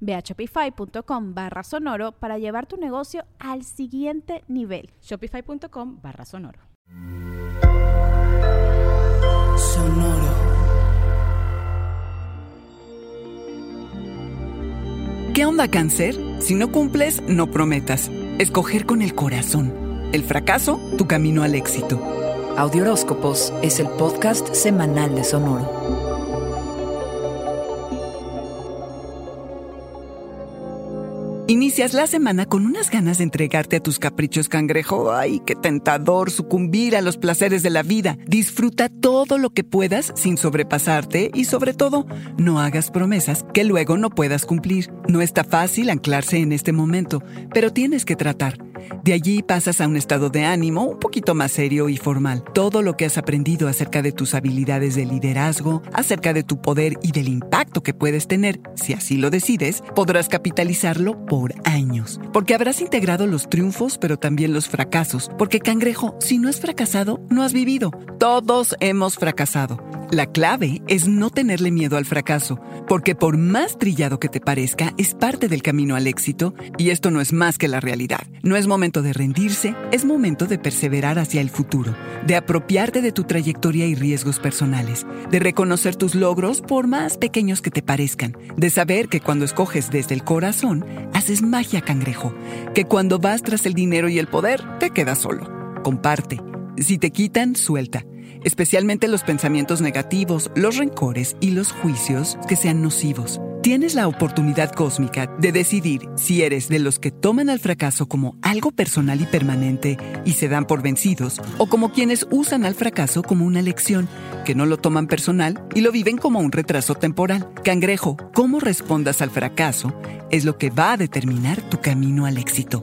Ve a shopify.com barra sonoro para llevar tu negocio al siguiente nivel. Shopify.com barra sonoro. Sonoro. ¿Qué onda cáncer? Si no cumples, no prometas. Escoger con el corazón. El fracaso, tu camino al éxito. Audioróscopos es el podcast semanal de Sonoro. Inicias la semana con unas ganas de entregarte a tus caprichos cangrejo. Ay, qué tentador sucumbir a los placeres de la vida. Disfruta todo lo que puedas sin sobrepasarte y sobre todo, no hagas promesas que luego no puedas cumplir. No está fácil anclarse en este momento, pero tienes que tratar. De allí pasas a un estado de ánimo un poquito más serio y formal. Todo lo que has aprendido acerca de tus habilidades de liderazgo, acerca de tu poder y del impacto que puedes tener, si así lo decides, podrás capitalizarlo por años. Porque habrás integrado los triunfos, pero también los fracasos. Porque cangrejo, si no has fracasado, no has vivido. Todos hemos fracasado. La clave es no tenerle miedo al fracaso, porque por más trillado que te parezca, es parte del camino al éxito y esto no es más que la realidad. No es momento de rendirse, es momento de perseverar hacia el futuro, de apropiarte de tu trayectoria y riesgos personales, de reconocer tus logros por más pequeños que te parezcan, de saber que cuando escoges desde el corazón, haces magia cangrejo, que cuando vas tras el dinero y el poder, te quedas solo. Comparte. Si te quitan, suelta especialmente los pensamientos negativos, los rencores y los juicios que sean nocivos. Tienes la oportunidad cósmica de decidir si eres de los que toman al fracaso como algo personal y permanente y se dan por vencidos, o como quienes usan al fracaso como una lección, que no lo toman personal y lo viven como un retraso temporal. Cangrejo, cómo respondas al fracaso es lo que va a determinar tu camino al éxito.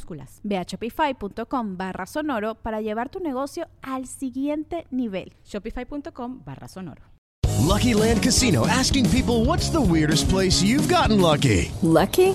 minúsculas Ve a shopify.com barra sonoro para llevar tu negocio al siguiente nivel. Shopify.com barra sonoro. Lucky Land Casino asking people what's the weirdest place you've gotten lucky. Lucky?